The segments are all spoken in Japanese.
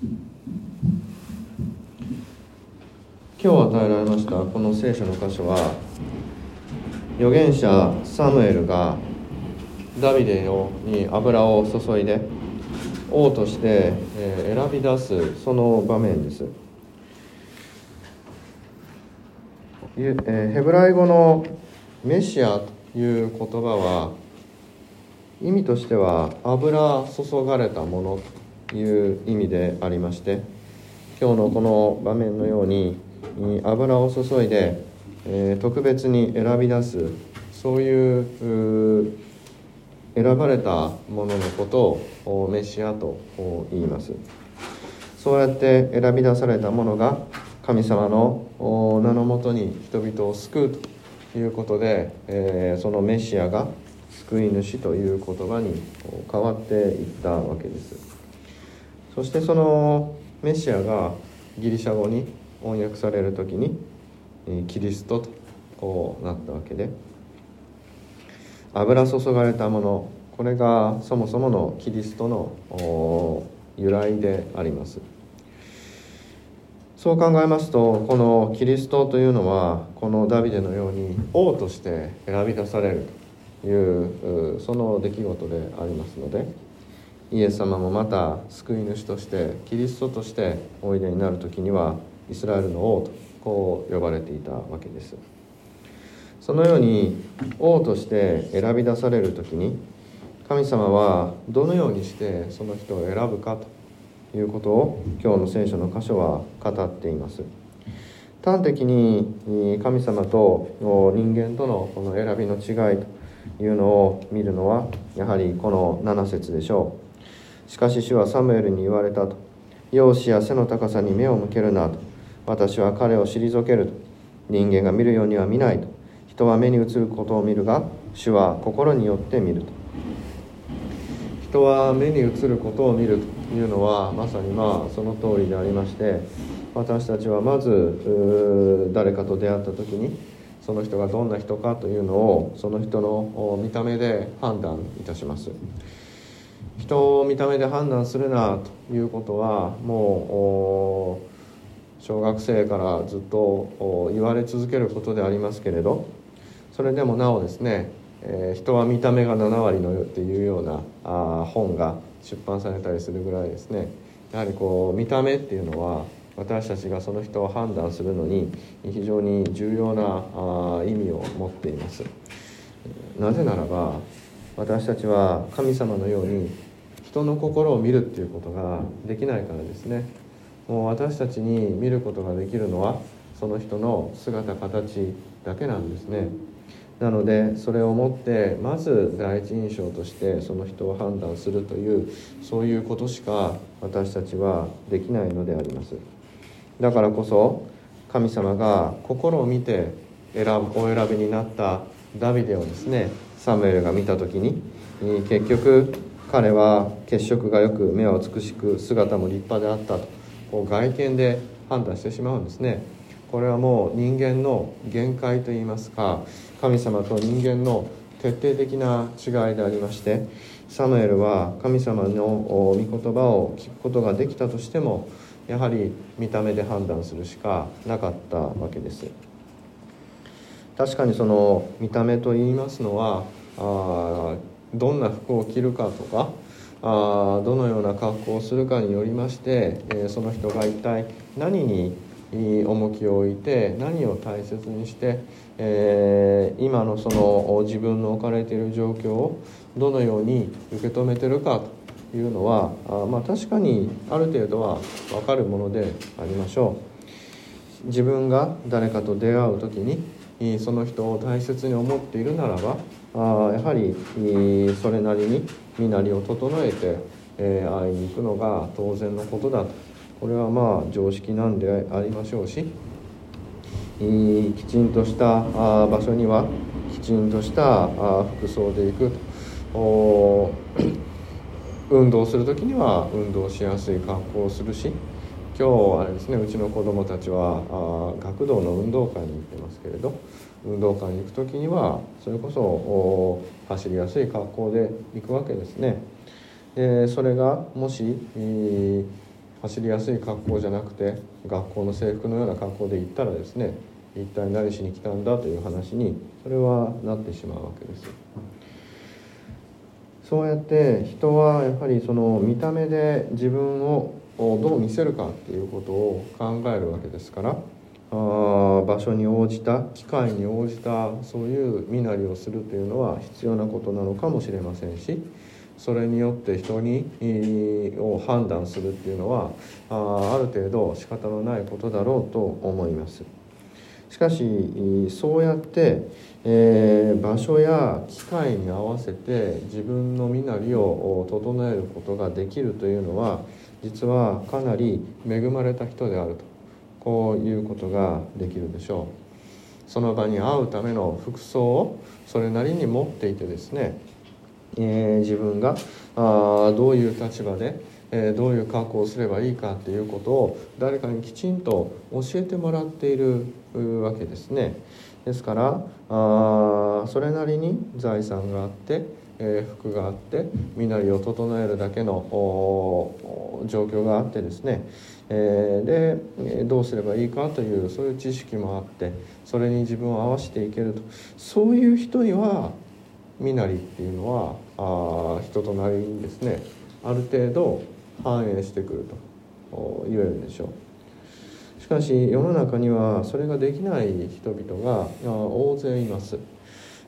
今日与えられましたこの聖書の箇所は預言者サムエルがダビデに油を注いで王として選び出すその場面です。ヘブライ語のメシアという言葉は意味としては油注がれたもの。いう意味でありまして今日のこの場面のように油を注いで、えー、特別に選び出すそういう選ばれたもののことをメシアと言います。そうやって選び出されたものが神様の名のもとに人々を救うということで、えー、そのメシアが救い主という言葉に変わっていったわけです。そしてそのメシアがギリシャ語に翻訳される時にキリストとこうなったわけで油注がれたものこれがそもそものキリストの由来であります。そう考えますとこのキリストというのはこのダビデのように王として選び出されるというその出来事でありますのでイエス様もまた救い主としてキリストとしておいでになる時にはイスラエルの王とこう呼ばれていたわけです。そのように王として選び出される時に神様はどのようにしてその人を選ぶかということを今日の聖書の箇所は語っています。端的に神様と人間とのこの選びの違いというのを見るのはやはりこの7節でしょう。しかし主はサムエルに言われたと。容姿や背の高さに目を向けるなと。私は彼を退けると。人間が見るようには見ないと。人は目に映ることを見るが主は心によって見ると。人は目に映ることを見ると。いうのはまさにまあその通りでありまして私たちはまず誰かと出会った時にその人がどんな人かというのをその人の見た目で判断いたします。人を見た目で判断するなということはもう小学生からずっと言われ続けることでありますけれどそれでもなおですね「え、人は見た目が7割のよ」っていうようなあ本が出版されたりするぐらいですねやはりこう見た目っていうのは私たちがその人を判断するのに非常に重要なあ意味を持っています。なぜならば私たちは神様のように人の心を見るっていうことができないからですね。もう私たちに見ることができるのはその人の姿形だけなんですね。なのでそれをもってまず第一印象としてその人を判断するというそういうことしか私たちはできないのであります。だからこそ神様が心を見て選ぶお選びになったダビデをですねサムエルが見た時に結局彼は血色がよく目は美しく姿も立派であったとこう外見で判断してしまうんですね。これはもう人間の限界といいますか神様と人間の徹底的な違いでありましてサムエルは神様の御言葉を聞くことができたとしてもやはり見た目で判断するしかなかったわけです。確かにその見た目と言いますのはあどんな服を着るかとかあどのような格好をするかによりまして、えー、その人が一体何に重きを置いて何を大切にして、えー、今のその自分の置かれている状況をどのように受け止めてるかというのはあまあ確かにある程度は分かるものでありましょう。自分が誰かと出会う時にその人を大切に思っているならばあやはりそれなりに身なりを整えて、えー、会いに行くのが当然のことだと。これはまあ常識なんでありましょうしきちんとした場所にはきちんとした服装で行くと。運動する時には運動しやすい格好をするし今日あれですねうちの子供たちはあ学童の運動会に行ってますけれど運動会に行く時にはそれこそ走りやすい格好で行くわけですね。でそれがもし、走りやすい格好じゃなくて学校の制服のような格好で行ったらですね一体何しに来たんだという話にそれはなってしまうわけです。そうやって人はやはりその見た目で自分ををどう見せるかっていうことを考えるわけですからあ場所に応じた機会に応じたそういう身なりをするというのは必要なことなのかもしれませんしそれによって人にを判断するっていうのはあある程度仕方のないことだろうと思います。しかしそうやって、えー、場所や機会に合わせて自分の身なりを整えることができるというのは実はかなり恵まれた人であると。こういうことができるでしょう。その場に会うための服装をそれなりに持っていてですね、えー、自分があどういう立場でえどういう格好をすればいいかっていうことを誰かにきちんと教えてもらっているわけですね。ですからあそれなりに財産があって、えー、服があって身なりを整えるだけの状況があってですね、えー、でどうすればいいかというそういう知識もあってそれに自分を合わせていけると。そういう人には身なりっていうのはあ人となりにですね。ある程度反映してくると。言えるでしょう。しかし世の中にはそれができない人々が大勢います。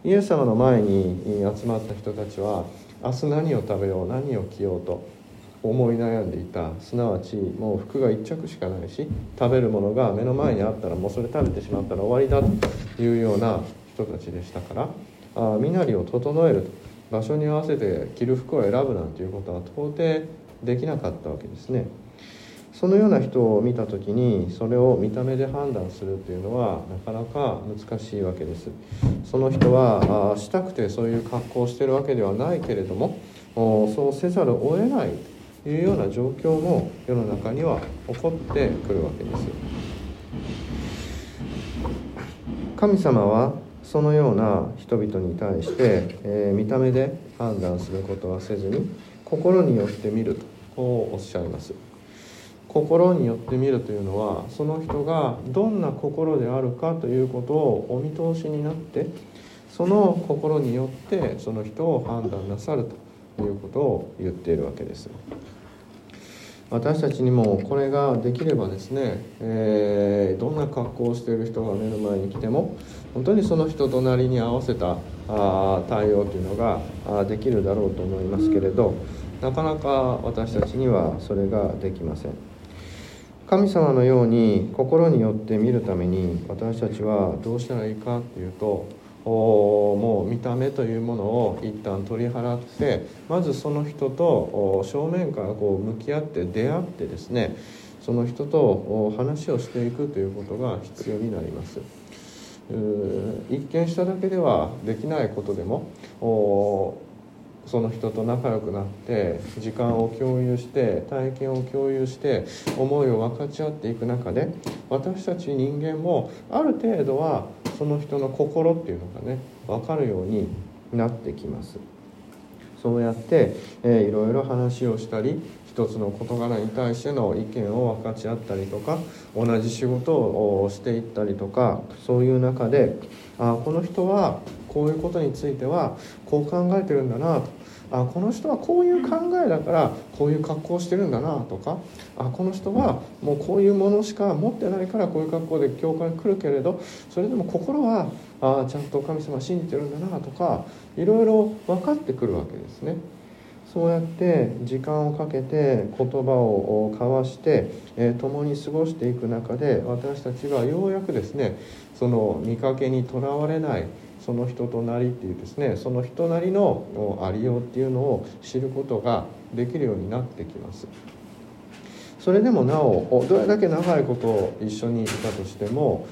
イエス様の前に集まった人たちは明日何を食べよう何を着ようと思い悩んでいた。すなわちもう服が1着しかないし食べるものが目の前にあったらもうそれ食べてしまったら終わりだというような人たちでしたから身なりを整える場所に合わせて着る服を選ぶなんていうことは到底できなかったわけですね。そのような人を見た時にそれを見た目で判断するというのはなかなか難しいわけです。その人はしたくてそういう格好をしてるわけではないけれどもそうせざるを得ないというような状況も世の中には起こってくるわけです。神様はそのような人々に対して、えー、見た目で判断することはせずに心によって見るとこうおっしゃいます。心によって見るというのはその人がどんな心であるかということをお見通しになってその心によってその人を判断なさるということを言っているわけです。私たちにもこれができればですね、えー、どんな格好をしている人が目の前に来ても本当にその人となりに合わせたあ対応というのがあできるだろうと思いますけれどなかなか私たちにはそれができません。神様のように心によって見るために私たちはどうしたらいいかっていうともう見た目というものを一旦取り払ってまずその人と正面からこう向き合って出会ってですねその人と話をしていくということが必要になります。一見しただけではできないことでもその人と仲良くなって時間を共有して体験を共有して思いを分かち合っていく中で私たち人間もある程度はその人の心っていうのがね分かるようになってきます。そうやって、えー、いろいろ話をしたり一つの事柄に対しての意見を分かち合ったりとか同じ仕事をしていったりとかそういう中であこの人はこういうことについてはこう考えてるんだなとあこの人はこういう考えだからこういう格好をしてるんだなとかあこの人はもうこういうものしか持ってないからこういう格好で教会に来るけれどそれでも心はあちゃんと神様信じてるんだなとかいろいろ分かってくるわけですね。そうやって時間をかけて言葉を交わして、えー、共に過ごしていく中で私たちはようやくですねその見かけにとらわれないその人となりっていうですねその人なりのありようっていうのを知ることができるようになってきます。それでもなおどれだけ長いこと一緒にいたとしても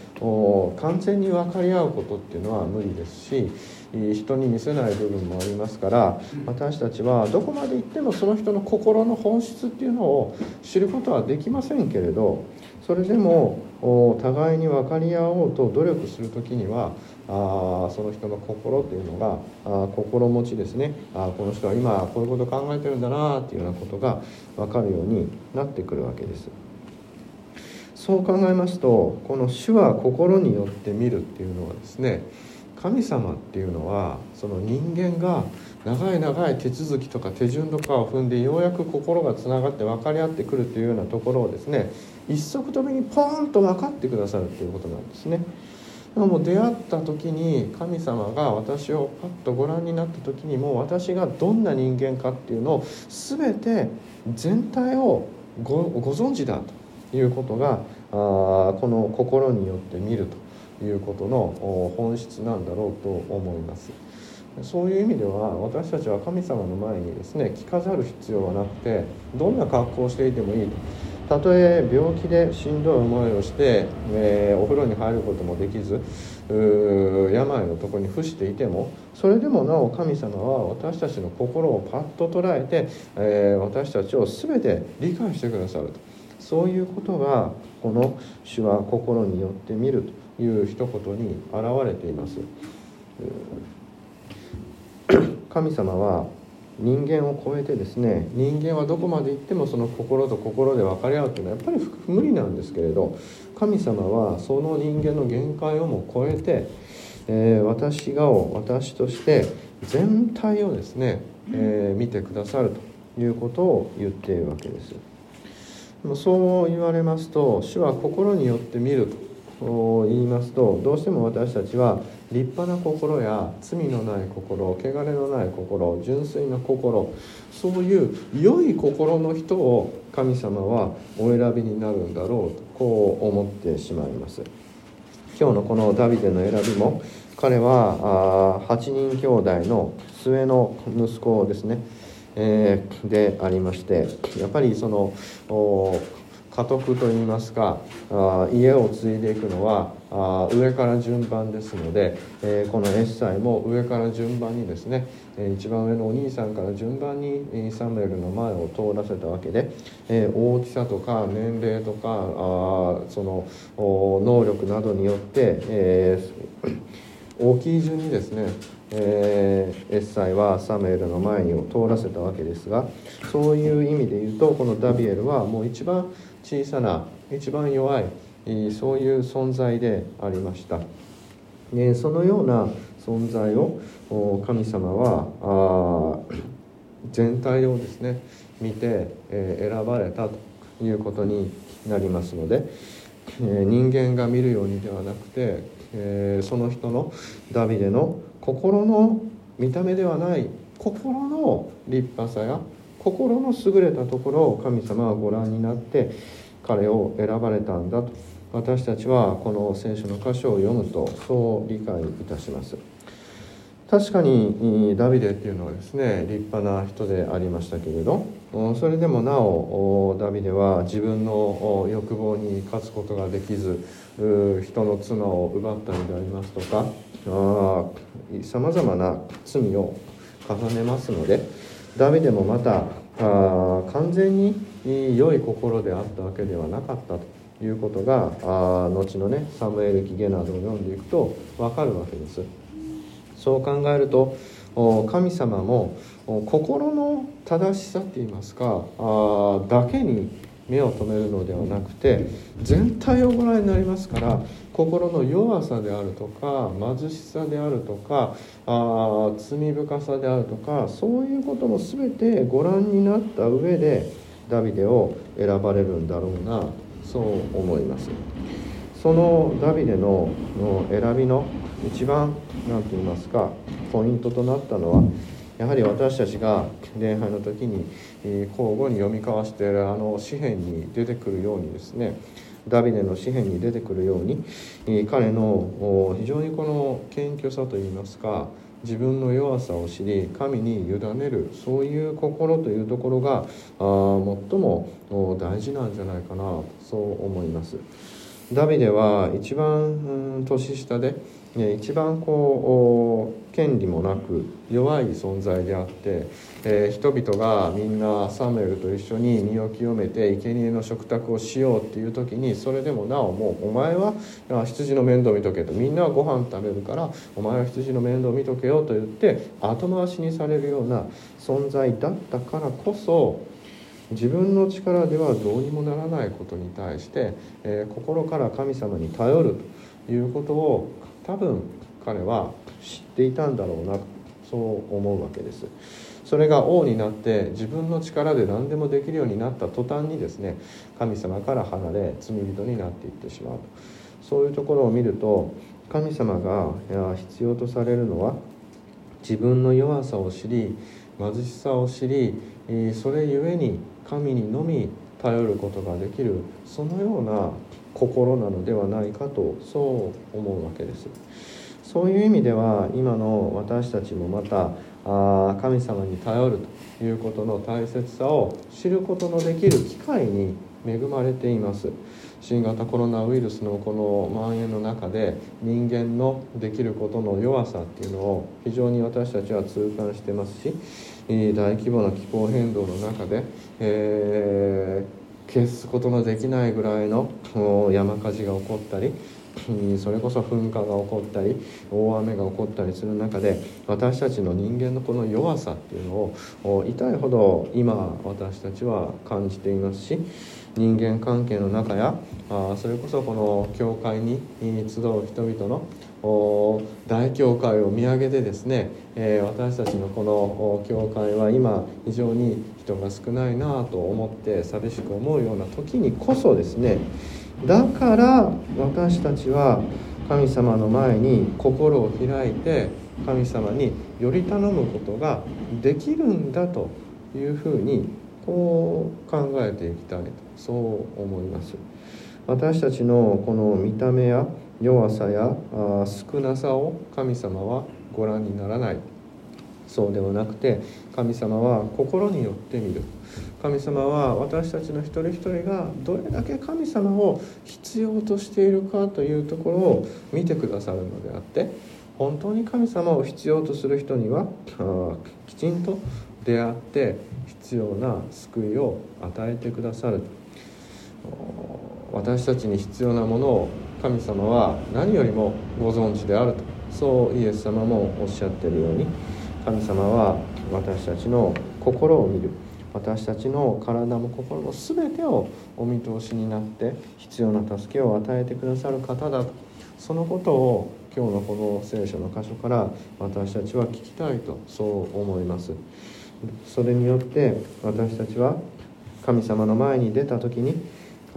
完全に分かり合うことっていうのは無理ですし人に見せない部分もありますから私たちはどこまで行ってもその人の心の本質っていうのを知ることはできませんけれどそれでも互いに分かり合おうと努力する時にはあその人の心というのがあ心持ちですねあこの人は今こういうことを考えてるんだなっていうようなことが分かるようになってくるわけです。そう考えますとこの「主は心によって見る」っていうのはですね神様っていうのはその人間が長い長い手続きとか手順とかを踏んでようやく心がつながって分かり合ってくるというようなところをですね一足飛びにポーンと分かってくださるということなんですね。もう出会った時に神様が私をパッとご覧になった時にもう私がどんな人間かっていうのを全て全体をご存知だということがあこの心によって見るということの本質なんだろうと思いますそういう意味では私たちは神様の前にですね着飾る必要はなくてどんな格好をしていてもいいとたとえ病気でしんどい思いをして、えー、お風呂に入ることもできず病のとこに伏していてもそれでもなお神様は私たちの心をパッと捉えて、えー、私たちを全て理解してくださるとそういうことがこの「主は心によって見る」という一言に表れています。神様は人間を超えてですね人間はどこまで行ってもその心と心で分かり合うというのはやっぱり無理なんですけれど神様はその人間の限界をも超えて、えー、私がを私として全体をですね、えー、見てくださるということを言っているわけです。そう言われますと主は心によって見る言いますとどうしても私たちは立派な心や罪のない心汚れのない心純粋な心そういう良い心の人を神様はお選びになるんだろうとこう思ってしまいます。今日のこのダビデの選びも彼は8人兄弟の末の息子ですね。えー、でありましてやっぱりその家督といいますかあ家を継いでいくのは上から順番ですので、え、このエッサイも上から順番にですね、えー、一番上のお兄さんから順番にサムエルの前を通らせたわけで、え、大きさとか年齢とかあその能力などによって、え大きい順にですねえ、エッサイはサムエルの前に通らせたわけですがそういう意味で言うとこのダビエルはもう一番小さな一番弱いそういう存在でありました、でそのような存在を神様は全体をですね見て、選ばれたということになりますので、人間が見るようにではなくて、その人のダビデの心の見た目ではない心の立派さや心の優れたところを神様はご覧になって彼を選ばれたんだと。私たちはこの聖書の箇所を読むとそう理解いたします。確かにダビデっていうのはですね立派な人でありましたけれどそれでもなおダビデは自分の欲望に勝つことができず人の妻を奪ったりでありますとかさまざまな罪を重ねますのでダビデもまたあ完全に良い心であったわけではなかったということがあ後のねサムエル記ゲなどを読んでいくと分かるわけです。そう考えると神様も心の正しさっていいますかあだけに目を留めるのではなくて全体をご覧になりますから心の弱さであるとか貧しさであるとかあ罪深さであるとかそういうことも全てご覧になった上でダビデを選ばれるんだろうなそう思います。そのダビデの選びの一番何て言いますかポイントとなったのはやはり私たちが礼拝の時に交互に読み交わしているあの詩篇に出てくるようにですねダビデの詩篇に出てくるように彼の非常にこの謙虚さといいますか自分の弱さを知り神に委ねるそういう心というところが最も大事なんじゃないかなそう思います。ダビデは一番年下で一番こう権利もなく弱い存在であって、えー、人々がみんなサムエルと一緒に身を清めて生贄の食卓をしようっていう時にそれでもなおもうお前は羊の面倒見とけと。みんなはご飯食べるからお前は羊の面倒見とけよと言って後回しにされるような存在だったからこそ自分の力ではどうにもならないことに対して、えー、心から神様に頼るということを多分彼は知っていたんだろうなそう思うわけです。それが王になって自分の力で何でもできるようになった途端にですね神様から離れ罪人になっていってしまうそういうところを見ると神様が必要とされるのは自分の弱さを知り貧しさを知りそれゆえに神にのみ頼ることができるそのような心なのではないかとそう思うわけです。そういう意味では今の私たちもまたあ神様に頼るということの大切さを知ることのできる機会に恵まれています新型コロナウイルスのこの蔓延の中で人間のできることの弱さっていうのを非常に私たちは痛感してますし大規模な気候変動の中で、えー、消すことのできないぐらいの山火事が起こったりそれこそ噴火が起こったり大雨が起こったりする中で私たちの人間のこの弱さっていうのを痛いほど今私たちは感じていますし人間関係の中やあそれこそこの教会に集う人々の大教会を見上げてですね、え、私たちのこの教会は今非常に人が少ないなと思って寂しく思うような時にこそですねだから私たちは神様の前に心を開いて神様により頼むことができるんだというふうにこう考えていきたいとそう思います。私たちのこの見た目や弱さや少なさを神様はご覧にならない。そうではなくて神様は心によって見る。神様は私たちの一人一人がどれだけ神様を必要としているかというところを見てくださるのであって本当に神様を必要とする人にはきちんと出会って必要な救いを与えてくださる。私たちに必要なものを神様は何よりもご存知であると。そうイエス様もおっしゃっているように神様は私たちの心を見る。私たちの体も心も全てをお見通しになって必要な助けを与えてくださる方だと。そのことを今日のこの聖書の箇所から私たちは聞きたいとそう思います。それによって私たちは神様の前に出た時に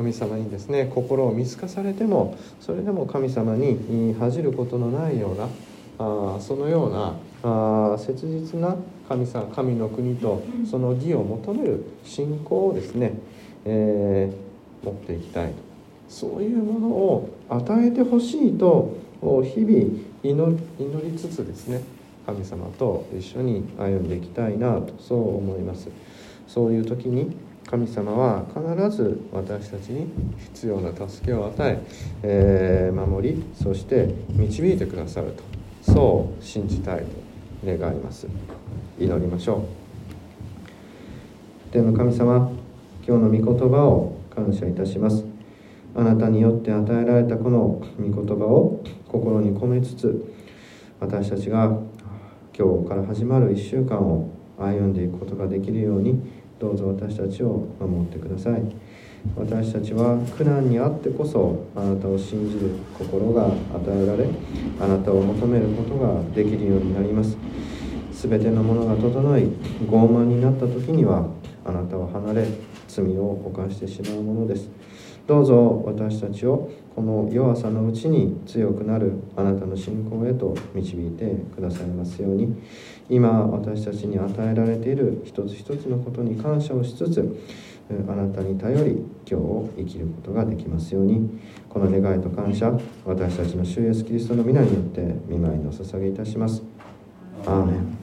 神様にですね心を見透かされてもそれでも神様に恥じることのないようなあそのようなあ切実な神様神の国とその義を求める信仰をですね、えー、持っていきたいと。そういうものを与えてほしいと日々祈りつつですね神様と一緒に歩んでいきたいなとそう思います。そういう時に神様は必ず私たちに必要な助けを与ええー、守りそして導いてくださると。そう信じたいと願います。祈りましょう。天の神様今日の御言葉を感謝いたします。あなたによって与えられたこの御言葉を心に込めつつ私たちが今日から始まる1週間を歩んでいくことができるようにどうぞ私たちを守ってください。私たちは苦難にあってこそあなたを信じる心が与えられあなたを求めることができるようになります。全てのものが整い傲慢になった時にはあなたを離れ罪を犯してしまうものです。どうぞ私たちをこの弱さのうちに強くなるあなたの信仰へと導いてくださいますように。今私たちに与えられている一つ一つのことに感謝をしつつあなたに頼り今日を生きることができますようにこの願いと感謝私たちの主イエスキリストの皆によって見舞いの捧げいたします。アーメン。